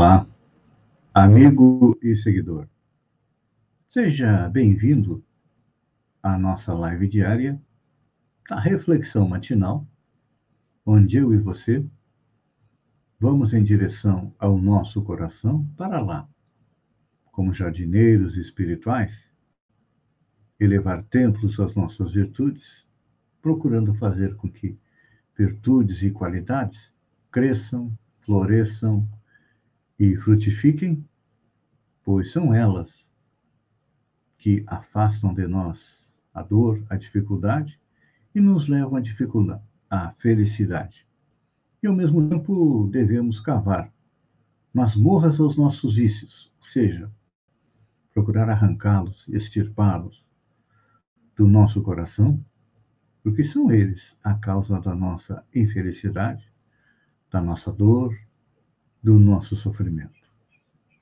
Olá, amigo e seguidor. Seja bem-vindo à nossa live diária da reflexão matinal, onde eu e você vamos em direção ao nosso coração para lá, como jardineiros espirituais, elevar templos às nossas virtudes, procurando fazer com que virtudes e qualidades cresçam, floresçam e frutifiquem, pois são elas que afastam de nós a dor, a dificuldade e nos levam à dificuldade, à felicidade. E ao mesmo tempo devemos cavar masmorras aos nossos vícios, ou seja, procurar arrancá-los, extirpá-los do nosso coração, porque são eles a causa da nossa infelicidade, da nossa dor, do nosso sofrimento.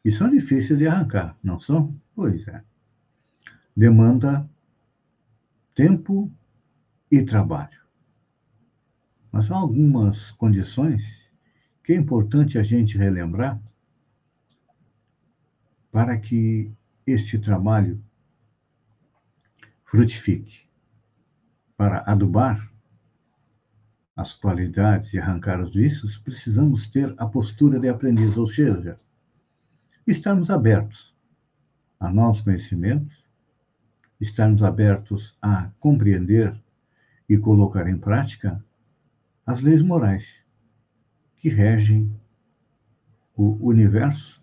E são difíceis de arrancar, não são? Pois é. Demanda tempo e trabalho. Mas há algumas condições que é importante a gente relembrar para que este trabalho frutifique. Para adubar as qualidades e arrancar os vícios, precisamos ter a postura de aprendiz, ou seja, estarmos abertos a novos conhecimentos, estarmos abertos a compreender e colocar em prática as leis morais que regem o universo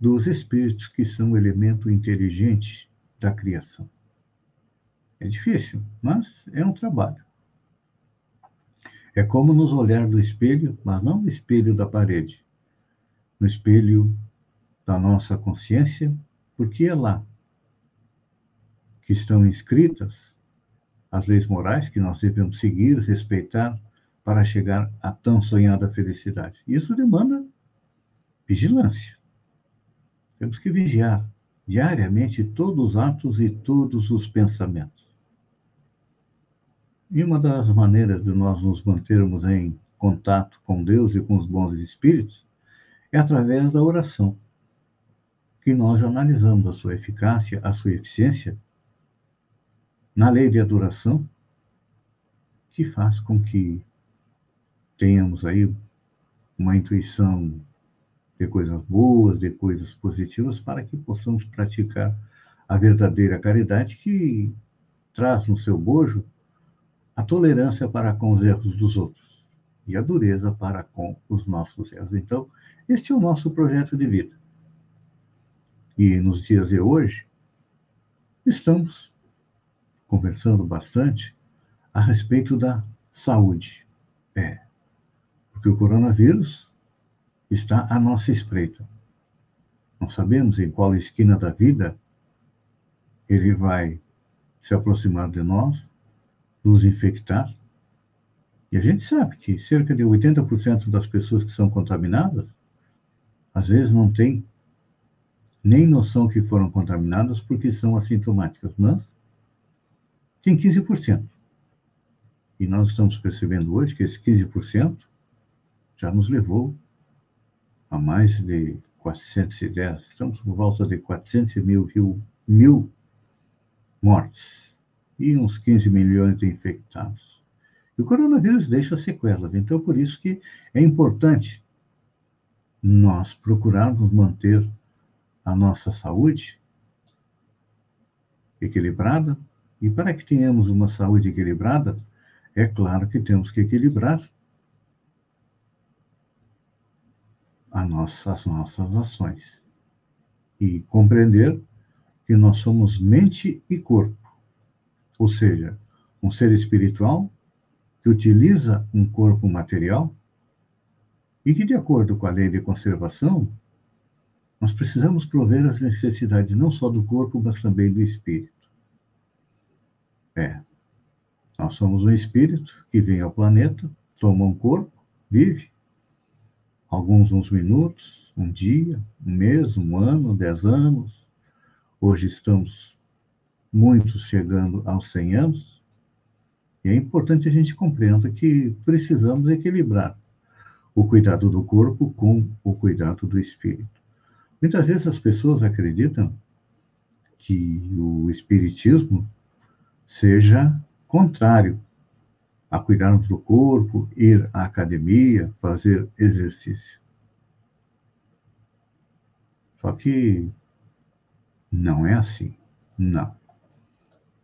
dos espíritos que são o elemento inteligente da criação. É difícil, mas é um trabalho. É como nos olhar do espelho, mas não no espelho da parede, no espelho da nossa consciência, porque é lá que estão inscritas as leis morais que nós devemos seguir, respeitar, para chegar à tão sonhada felicidade. Isso demanda vigilância. Temos que vigiar diariamente todos os atos e todos os pensamentos. E uma das maneiras de nós nos mantermos em contato com Deus e com os bons espíritos é através da oração, que nós analisamos a sua eficácia, a sua eficiência na lei de adoração, que faz com que tenhamos aí uma intuição de coisas boas, de coisas positivas, para que possamos praticar a verdadeira caridade que traz no seu bojo a tolerância para com os erros dos outros e a dureza para com os nossos erros. Então, este é o nosso projeto de vida. E nos dias de hoje, estamos conversando bastante a respeito da saúde. É, porque o coronavírus está à nossa espreita. Não sabemos em qual esquina da vida ele vai se aproximar de nós nos infectar. E a gente sabe que cerca de 80% das pessoas que são contaminadas, às vezes não têm nem noção que foram contaminadas porque são assintomáticas, mas tem 15%. E nós estamos percebendo hoje que esse 15% já nos levou a mais de 410, estamos por volta de 400 mil, mil mortes e uns 15 milhões de infectados. E o coronavírus deixa sequelas, então por isso que é importante nós procurarmos manter a nossa saúde equilibrada, e para que tenhamos uma saúde equilibrada, é claro que temos que equilibrar nossa, as nossas ações e compreender que nós somos mente e corpo ou seja, um ser espiritual que utiliza um corpo material e que, de acordo com a lei de conservação, nós precisamos prover as necessidades não só do corpo, mas também do espírito. É, nós somos um espírito que vem ao planeta, toma um corpo, vive, alguns uns minutos, um dia, um mês, um ano, dez anos. Hoje estamos muitos chegando aos 100 anos, e é importante a gente compreenda que precisamos equilibrar o cuidado do corpo com o cuidado do espírito. Muitas vezes as pessoas acreditam que o espiritismo seja contrário a cuidarmos do corpo, ir à academia, fazer exercício. Só que não é assim. Não.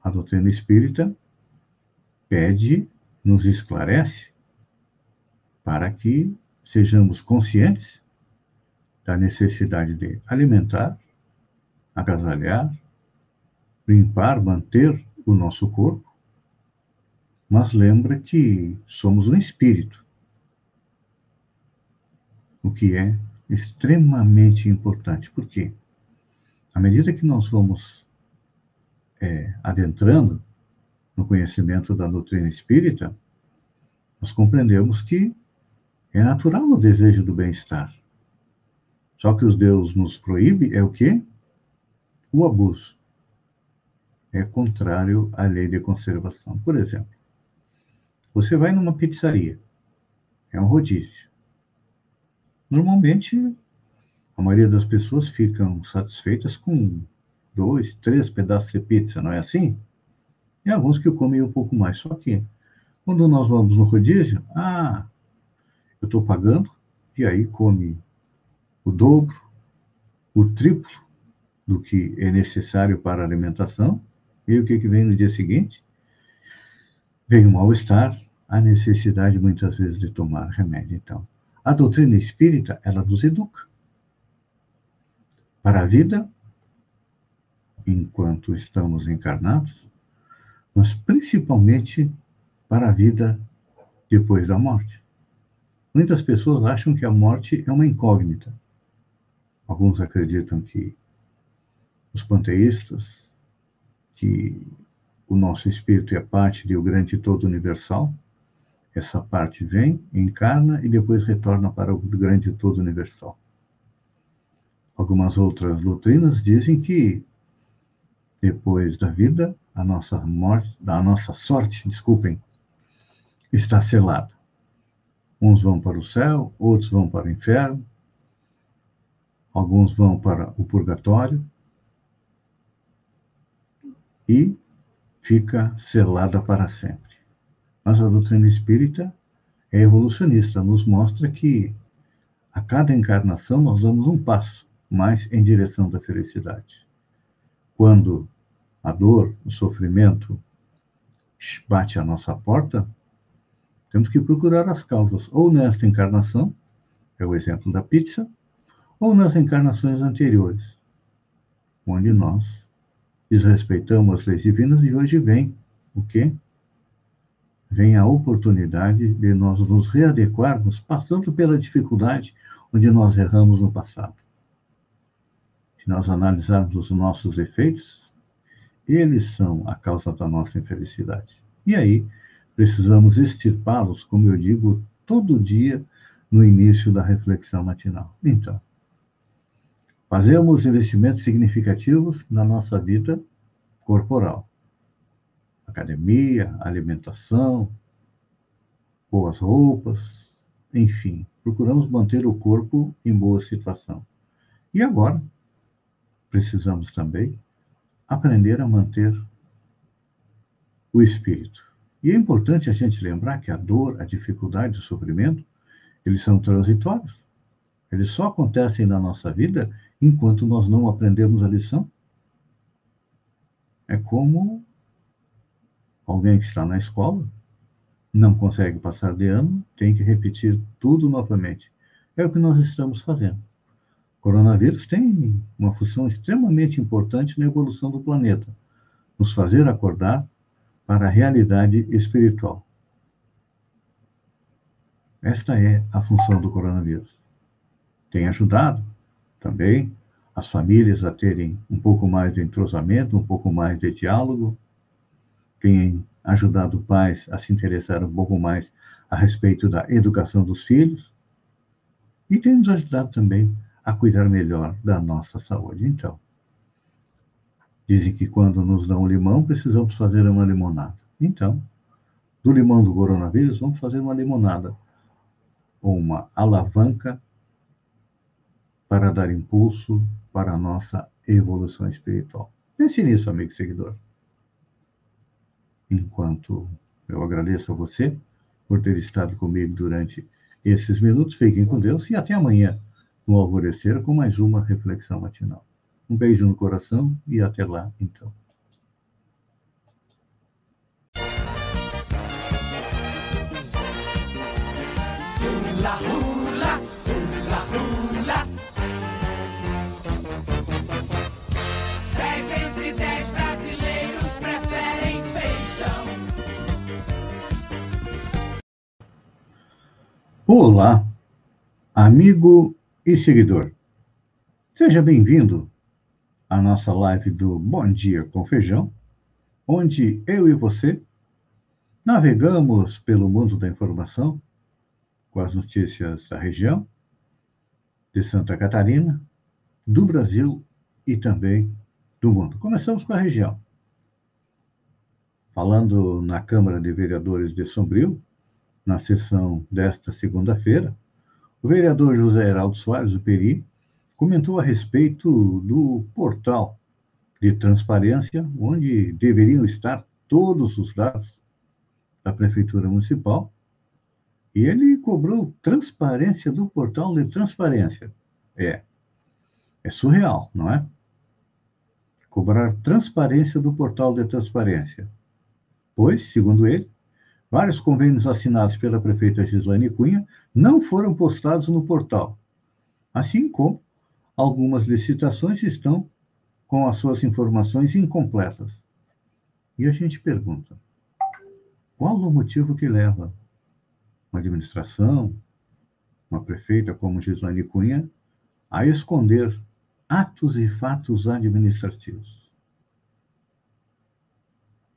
A doutrina espírita pede, nos esclarece, para que sejamos conscientes da necessidade de alimentar, agasalhar, limpar, manter o nosso corpo, mas lembra que somos um espírito, o que é extremamente importante. Por quê? À medida que nós vamos é, adentrando no conhecimento da doutrina espírita, nós compreendemos que é natural o desejo do bem-estar. Só que os Deus nos proíbe é o quê? O abuso. É contrário à lei de conservação. Por exemplo, você vai numa pizzaria, é um rodízio. Normalmente, a maioria das pessoas ficam satisfeitas com dois, três pedaços de pizza, não é assim? E alguns que comem um pouco mais. Só que, quando nós vamos no rodízio, ah, eu estou pagando, e aí come o dobro, o triplo do que é necessário para a alimentação. E o que, que vem no dia seguinte? Vem o mal-estar, a necessidade muitas vezes de tomar remédio. Então, a doutrina espírita, ela nos educa para a vida enquanto estamos encarnados, mas principalmente para a vida depois da morte. Muitas pessoas acham que a morte é uma incógnita. Alguns acreditam que os panteístas, que o nosso espírito é parte do grande todo universal, essa parte vem, encarna e depois retorna para o grande todo universal. Algumas outras doutrinas dizem que depois da vida, a nossa morte, a nossa sorte, desculpem, está selada. Uns vão para o céu, outros vão para o inferno, alguns vão para o purgatório e fica selada para sempre. Mas a doutrina espírita é evolucionista, nos mostra que a cada encarnação nós damos um passo mais em direção da felicidade. Quando a dor, o sofrimento bate à nossa porta, temos que procurar as causas, ou nesta encarnação, é o exemplo da pizza, ou nas encarnações anteriores, onde nós desrespeitamos as leis divinas e hoje vem o quê? vem a oportunidade de nós nos readequarmos, passando pela dificuldade onde nós erramos no passado. Se nós analisarmos os nossos defeitos, eles são a causa da nossa infelicidade. E aí, precisamos extirpá-los, como eu digo, todo dia no início da reflexão matinal. Então, fazemos investimentos significativos na nossa vida corporal academia, alimentação, boas roupas, enfim, procuramos manter o corpo em boa situação. E agora, precisamos também aprender a manter o espírito. E é importante a gente lembrar que a dor, a dificuldade, o sofrimento, eles são transitórios. Eles só acontecem na nossa vida enquanto nós não aprendemos a lição. É como alguém que está na escola, não consegue passar de ano, tem que repetir tudo novamente. É o que nós estamos fazendo. Coronavírus tem uma função extremamente importante na evolução do planeta, nos fazer acordar para a realidade espiritual. Esta é a função do coronavírus. Tem ajudado também as famílias a terem um pouco mais de entrosamento, um pouco mais de diálogo, tem ajudado pais a se interessar um pouco mais a respeito da educação dos filhos e tem nos ajudado também a cuidar melhor da nossa saúde. Então, dizem que quando nos dão limão, precisamos fazer uma limonada. Então, do limão do coronavírus, vamos fazer uma limonada. ou uma alavanca para dar impulso para a nossa evolução espiritual. Pense nisso, amigo seguidor. Enquanto eu agradeço a você por ter estado comigo durante esses minutos, fiquem com Deus e até amanhã, no alvorecer, com mais uma reflexão matinal. Um beijo no coração e até lá, então. Hula. Dez entre dez brasileiros preferem feijão. Olá, amigo e seguidor. Seja bem-vindo à nossa live do Bom Dia com Feijão, onde eu e você navegamos pelo mundo da informação com as notícias da região, de Santa Catarina, do Brasil e também do mundo. Começamos com a região. Falando na Câmara de Vereadores de Sombrio, na sessão desta segunda-feira, o vereador José Heraldo Soares, do Peri, comentou a respeito do portal de transparência, onde deveriam estar todos os dados da Prefeitura Municipal e ele cobrou transparência do portal de transparência. É. É surreal, não é? Cobrar transparência do portal de transparência. Pois, segundo ele, vários convênios assinados pela prefeita Gislaine Cunha não foram postados no portal, assim como algumas licitações estão com as suas informações incompletas. E a gente pergunta: qual o motivo que leva uma administração, uma prefeita como Gislaine Cunha, a esconder atos e fatos administrativos.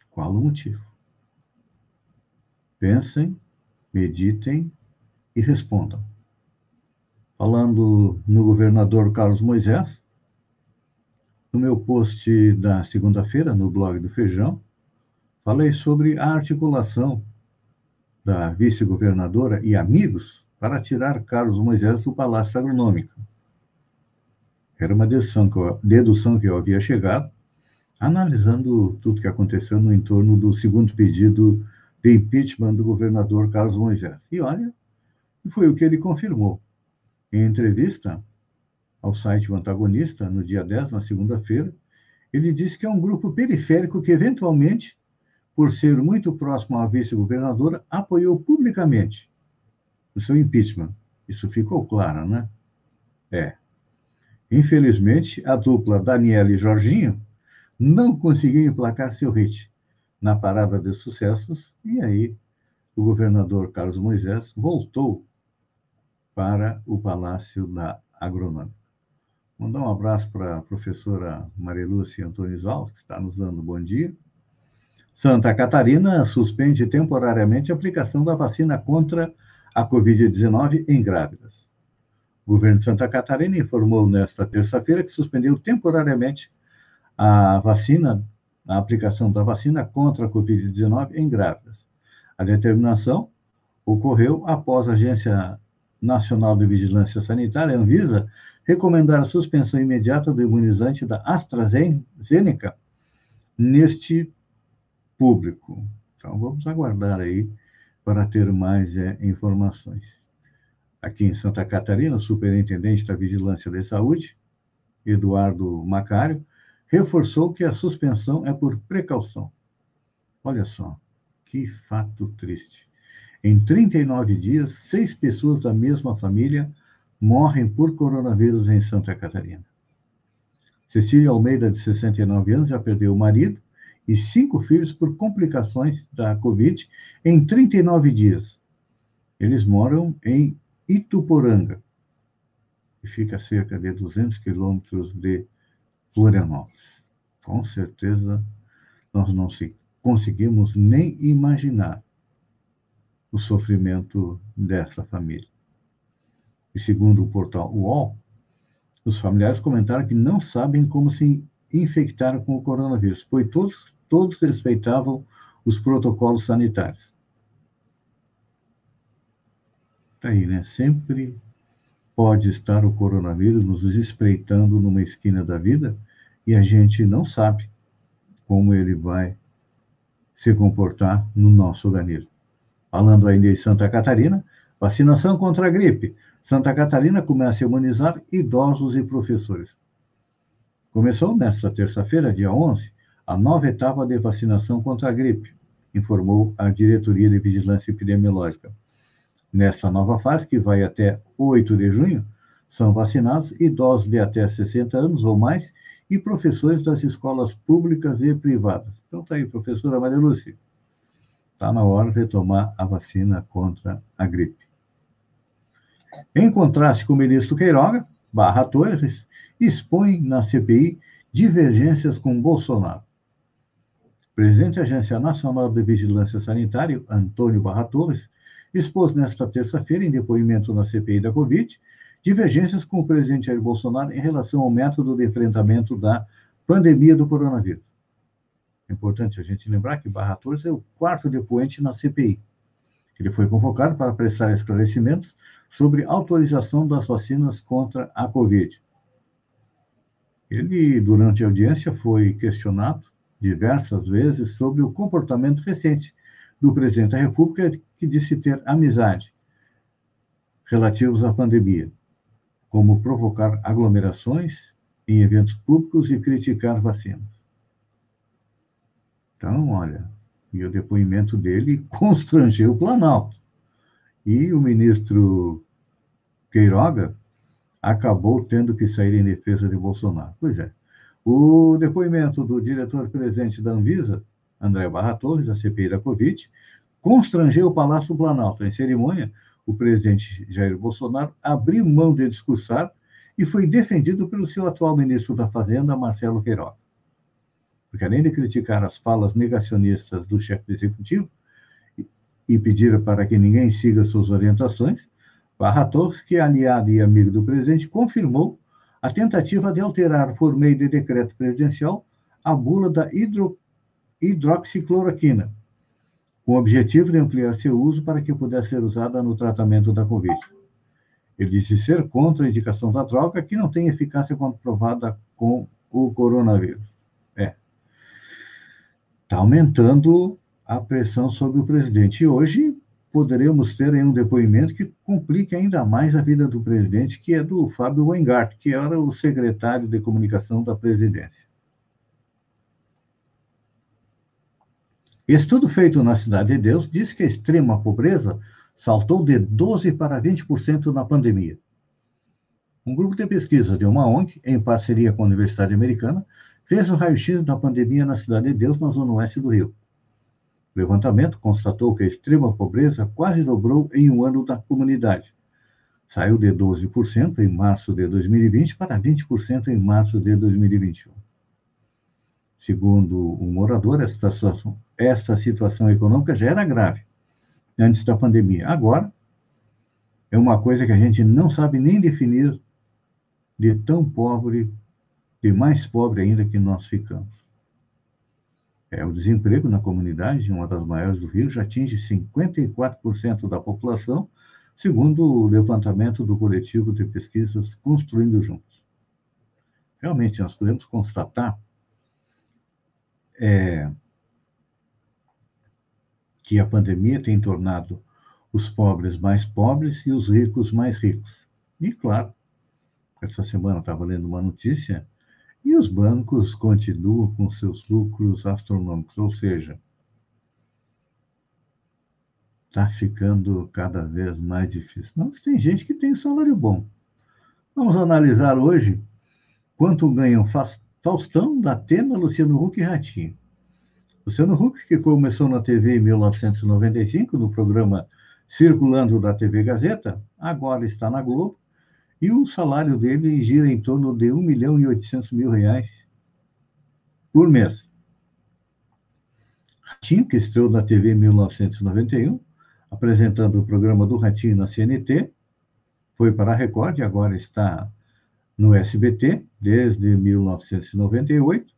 Qual o motivo? Pensem, meditem e respondam. Falando no governador Carlos Moisés, no meu post da segunda-feira, no blog do Feijão, falei sobre a articulação da vice-governadora e amigos para tirar Carlos Moisés do Palácio Agronômico. Era uma dedução que, eu, dedução que eu havia chegado, analisando tudo que aconteceu no entorno do segundo pedido de impeachment do governador Carlos Moisés. E olha, foi o que ele confirmou. Em entrevista ao site O Antagonista, no dia 10, na segunda-feira, ele disse que é um grupo periférico que, eventualmente, por ser muito próximo à vice-governadora, apoiou publicamente o seu impeachment. Isso ficou claro, né? É. Infelizmente, a dupla Daniela e Jorginho não conseguiu emplacar seu hit na parada de sucessos, e aí o governador Carlos Moisés voltou para o Palácio da Agronômica. Mandar um abraço para a professora Antunes Alves, que está nos dando bom dia. Santa Catarina suspende temporariamente a aplicação da vacina contra a Covid-19 em grávidas. O governo de Santa Catarina informou nesta terça-feira que suspendeu temporariamente a vacina, a aplicação da vacina contra a Covid-19 em grávidas. A determinação ocorreu após a Agência Nacional de Vigilância Sanitária, Anvisa, recomendar a suspensão imediata do imunizante da AstraZeneca neste público. Então, vamos aguardar aí para ter mais é, informações. Aqui em Santa Catarina, o superintendente da Vigilância da Saúde, Eduardo Macário, reforçou que a suspensão é por precaução. Olha só, que fato triste. Em 39 dias, seis pessoas da mesma família morrem por coronavírus em Santa Catarina. Cecília Almeida, de 69 anos, já perdeu o marido e cinco filhos por complicações da Covid em 39 dias. Eles moram em Ituporanga, que fica a cerca de 200 quilômetros de Florianópolis. Com certeza, nós não conseguimos nem imaginar o sofrimento dessa família. E segundo o portal UOL, os familiares comentaram que não sabem como se infectaram com o coronavírus, pois todos todos respeitavam os protocolos sanitários. Tá aí, né? Sempre pode estar o coronavírus nos espreitando numa esquina da vida e a gente não sabe como ele vai se comportar no nosso organismo. Falando ainda em Santa Catarina, vacinação contra a gripe. Santa Catarina começa a imunizar idosos e professores. Começou nesta terça-feira, dia 11, a nova etapa de vacinação contra a gripe, informou a Diretoria de Vigilância Epidemiológica. Nesta nova fase, que vai até 8 de junho, são vacinados idosos de até 60 anos ou mais e professores das escolas públicas e privadas. Então tá aí, professora Maria Lúcia. Está na hora de tomar a vacina contra a gripe. Em contraste com o ministro Queiroga, Barra Torres expõe na CPI divergências com Bolsonaro. O presidente da Agência Nacional de Vigilância Sanitária, Antônio Barra Torres, expôs nesta terça-feira, em depoimento na CPI da Covid, divergências com o presidente Jair Bolsonaro em relação ao método de enfrentamento da pandemia do coronavírus. É importante a gente lembrar que Barra Torres é o quarto depoente na CPI. Ele foi convocado para prestar esclarecimentos sobre autorização das vacinas contra a Covid. Ele, durante a audiência, foi questionado diversas vezes sobre o comportamento recente do presidente da República, que disse ter amizade relativos à pandemia, como provocar aglomerações em eventos públicos e criticar vacinas. Então, olha, e o depoimento dele constrangeu o Planalto. E o ministro Queiroga acabou tendo que sair em defesa de Bolsonaro. Pois é. O depoimento do diretor-presidente da Anvisa, André Barra Torres, da CPI da Covid, constrangeu o Palácio Planalto. Em cerimônia, o presidente Jair Bolsonaro abriu mão de discursar e foi defendido pelo seu atual ministro da Fazenda, Marcelo Queiroga. Porque além de criticar as falas negacionistas do chefe do executivo e pedir para que ninguém siga suas orientações, Barra Torres, que é aliado e amigo do presidente, confirmou a tentativa de alterar, por meio de decreto presidencial, a bula da hidro, hidroxicloroquina, com o objetivo de ampliar seu uso para que pudesse ser usada no tratamento da Covid. Ele disse ser contra a indicação da droga, que não tem eficácia comprovada com o coronavírus. É. Está aumentando a pressão sobre o presidente. E hoje poderemos ter um depoimento que complique ainda mais a vida do presidente, que é do Fábio Weingart, que era o secretário de comunicação da presidência. Estudo feito na Cidade de Deus diz que a extrema pobreza saltou de 12% para 20% na pandemia. Um grupo de pesquisa de uma ONG, em parceria com a Universidade Americana, fez o raio-x da pandemia na Cidade de Deus, na zona oeste do Rio. O levantamento constatou que a extrema pobreza quase dobrou em um ano da comunidade. Saiu de 12% em março de 2020 para 20% em março de 2021. Segundo um morador, esta situação, esta situação econômica já era grave antes da pandemia. Agora, é uma coisa que a gente não sabe nem definir de tão pobre, de mais pobre ainda que nós ficamos. É, o desemprego na comunidade, uma das maiores do Rio, já atinge 54% da população, segundo o levantamento do coletivo de pesquisas Construindo Juntos. Realmente, nós podemos constatar é, que a pandemia tem tornado os pobres mais pobres e os ricos mais ricos. E, claro, essa semana estava lendo uma notícia e os bancos continuam com seus lucros astronômicos, ou seja, está ficando cada vez mais difícil. Mas tem gente que tem salário bom. Vamos analisar hoje quanto ganham Faustão, Datena, Luciano Huck e Ratinho. Luciano Huck, que começou na TV em 1995, no programa Circulando da TV Gazeta, agora está na Globo e o salário dele gira em torno de 1 milhão e 800 mil reais por mês. Ratinho, que estreou na TV em 1991, apresentando o programa do Ratinho na CNT, foi para a Record e agora está no SBT desde 1998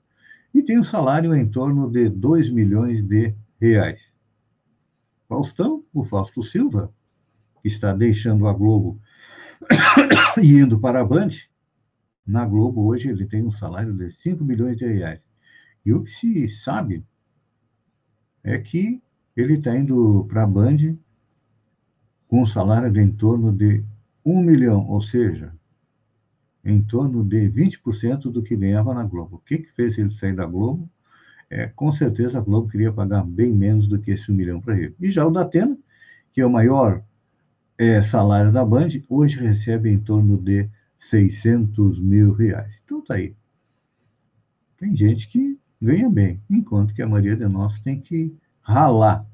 e tem um salário em torno de 2 milhões de reais. Faustão, o Fausto Silva, que está deixando a Globo e indo para a Band, na Globo hoje ele tem um salário de 5 milhões de reais. E o que se sabe é que ele está indo para a Band com um salário de em torno de 1 milhão, ou seja, em torno de 20% do que ganhava na Globo. O que, que fez ele sair da Globo? É, com certeza a Globo queria pagar bem menos do que esse 1 milhão para ele. E já o Datena, que é o maior é, salário da Band, hoje recebe em torno de 600 mil reais. Então tá aí. Tem gente que ganha bem, enquanto que a maioria de nós tem que ralar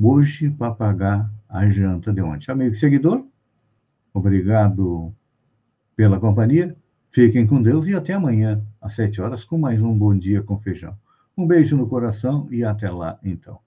hoje para pagar a janta de ontem. Amigo seguidor, obrigado pela companhia. Fiquem com Deus e até amanhã, às sete horas, com mais um Bom Dia com Feijão. Um beijo no coração e até lá, então.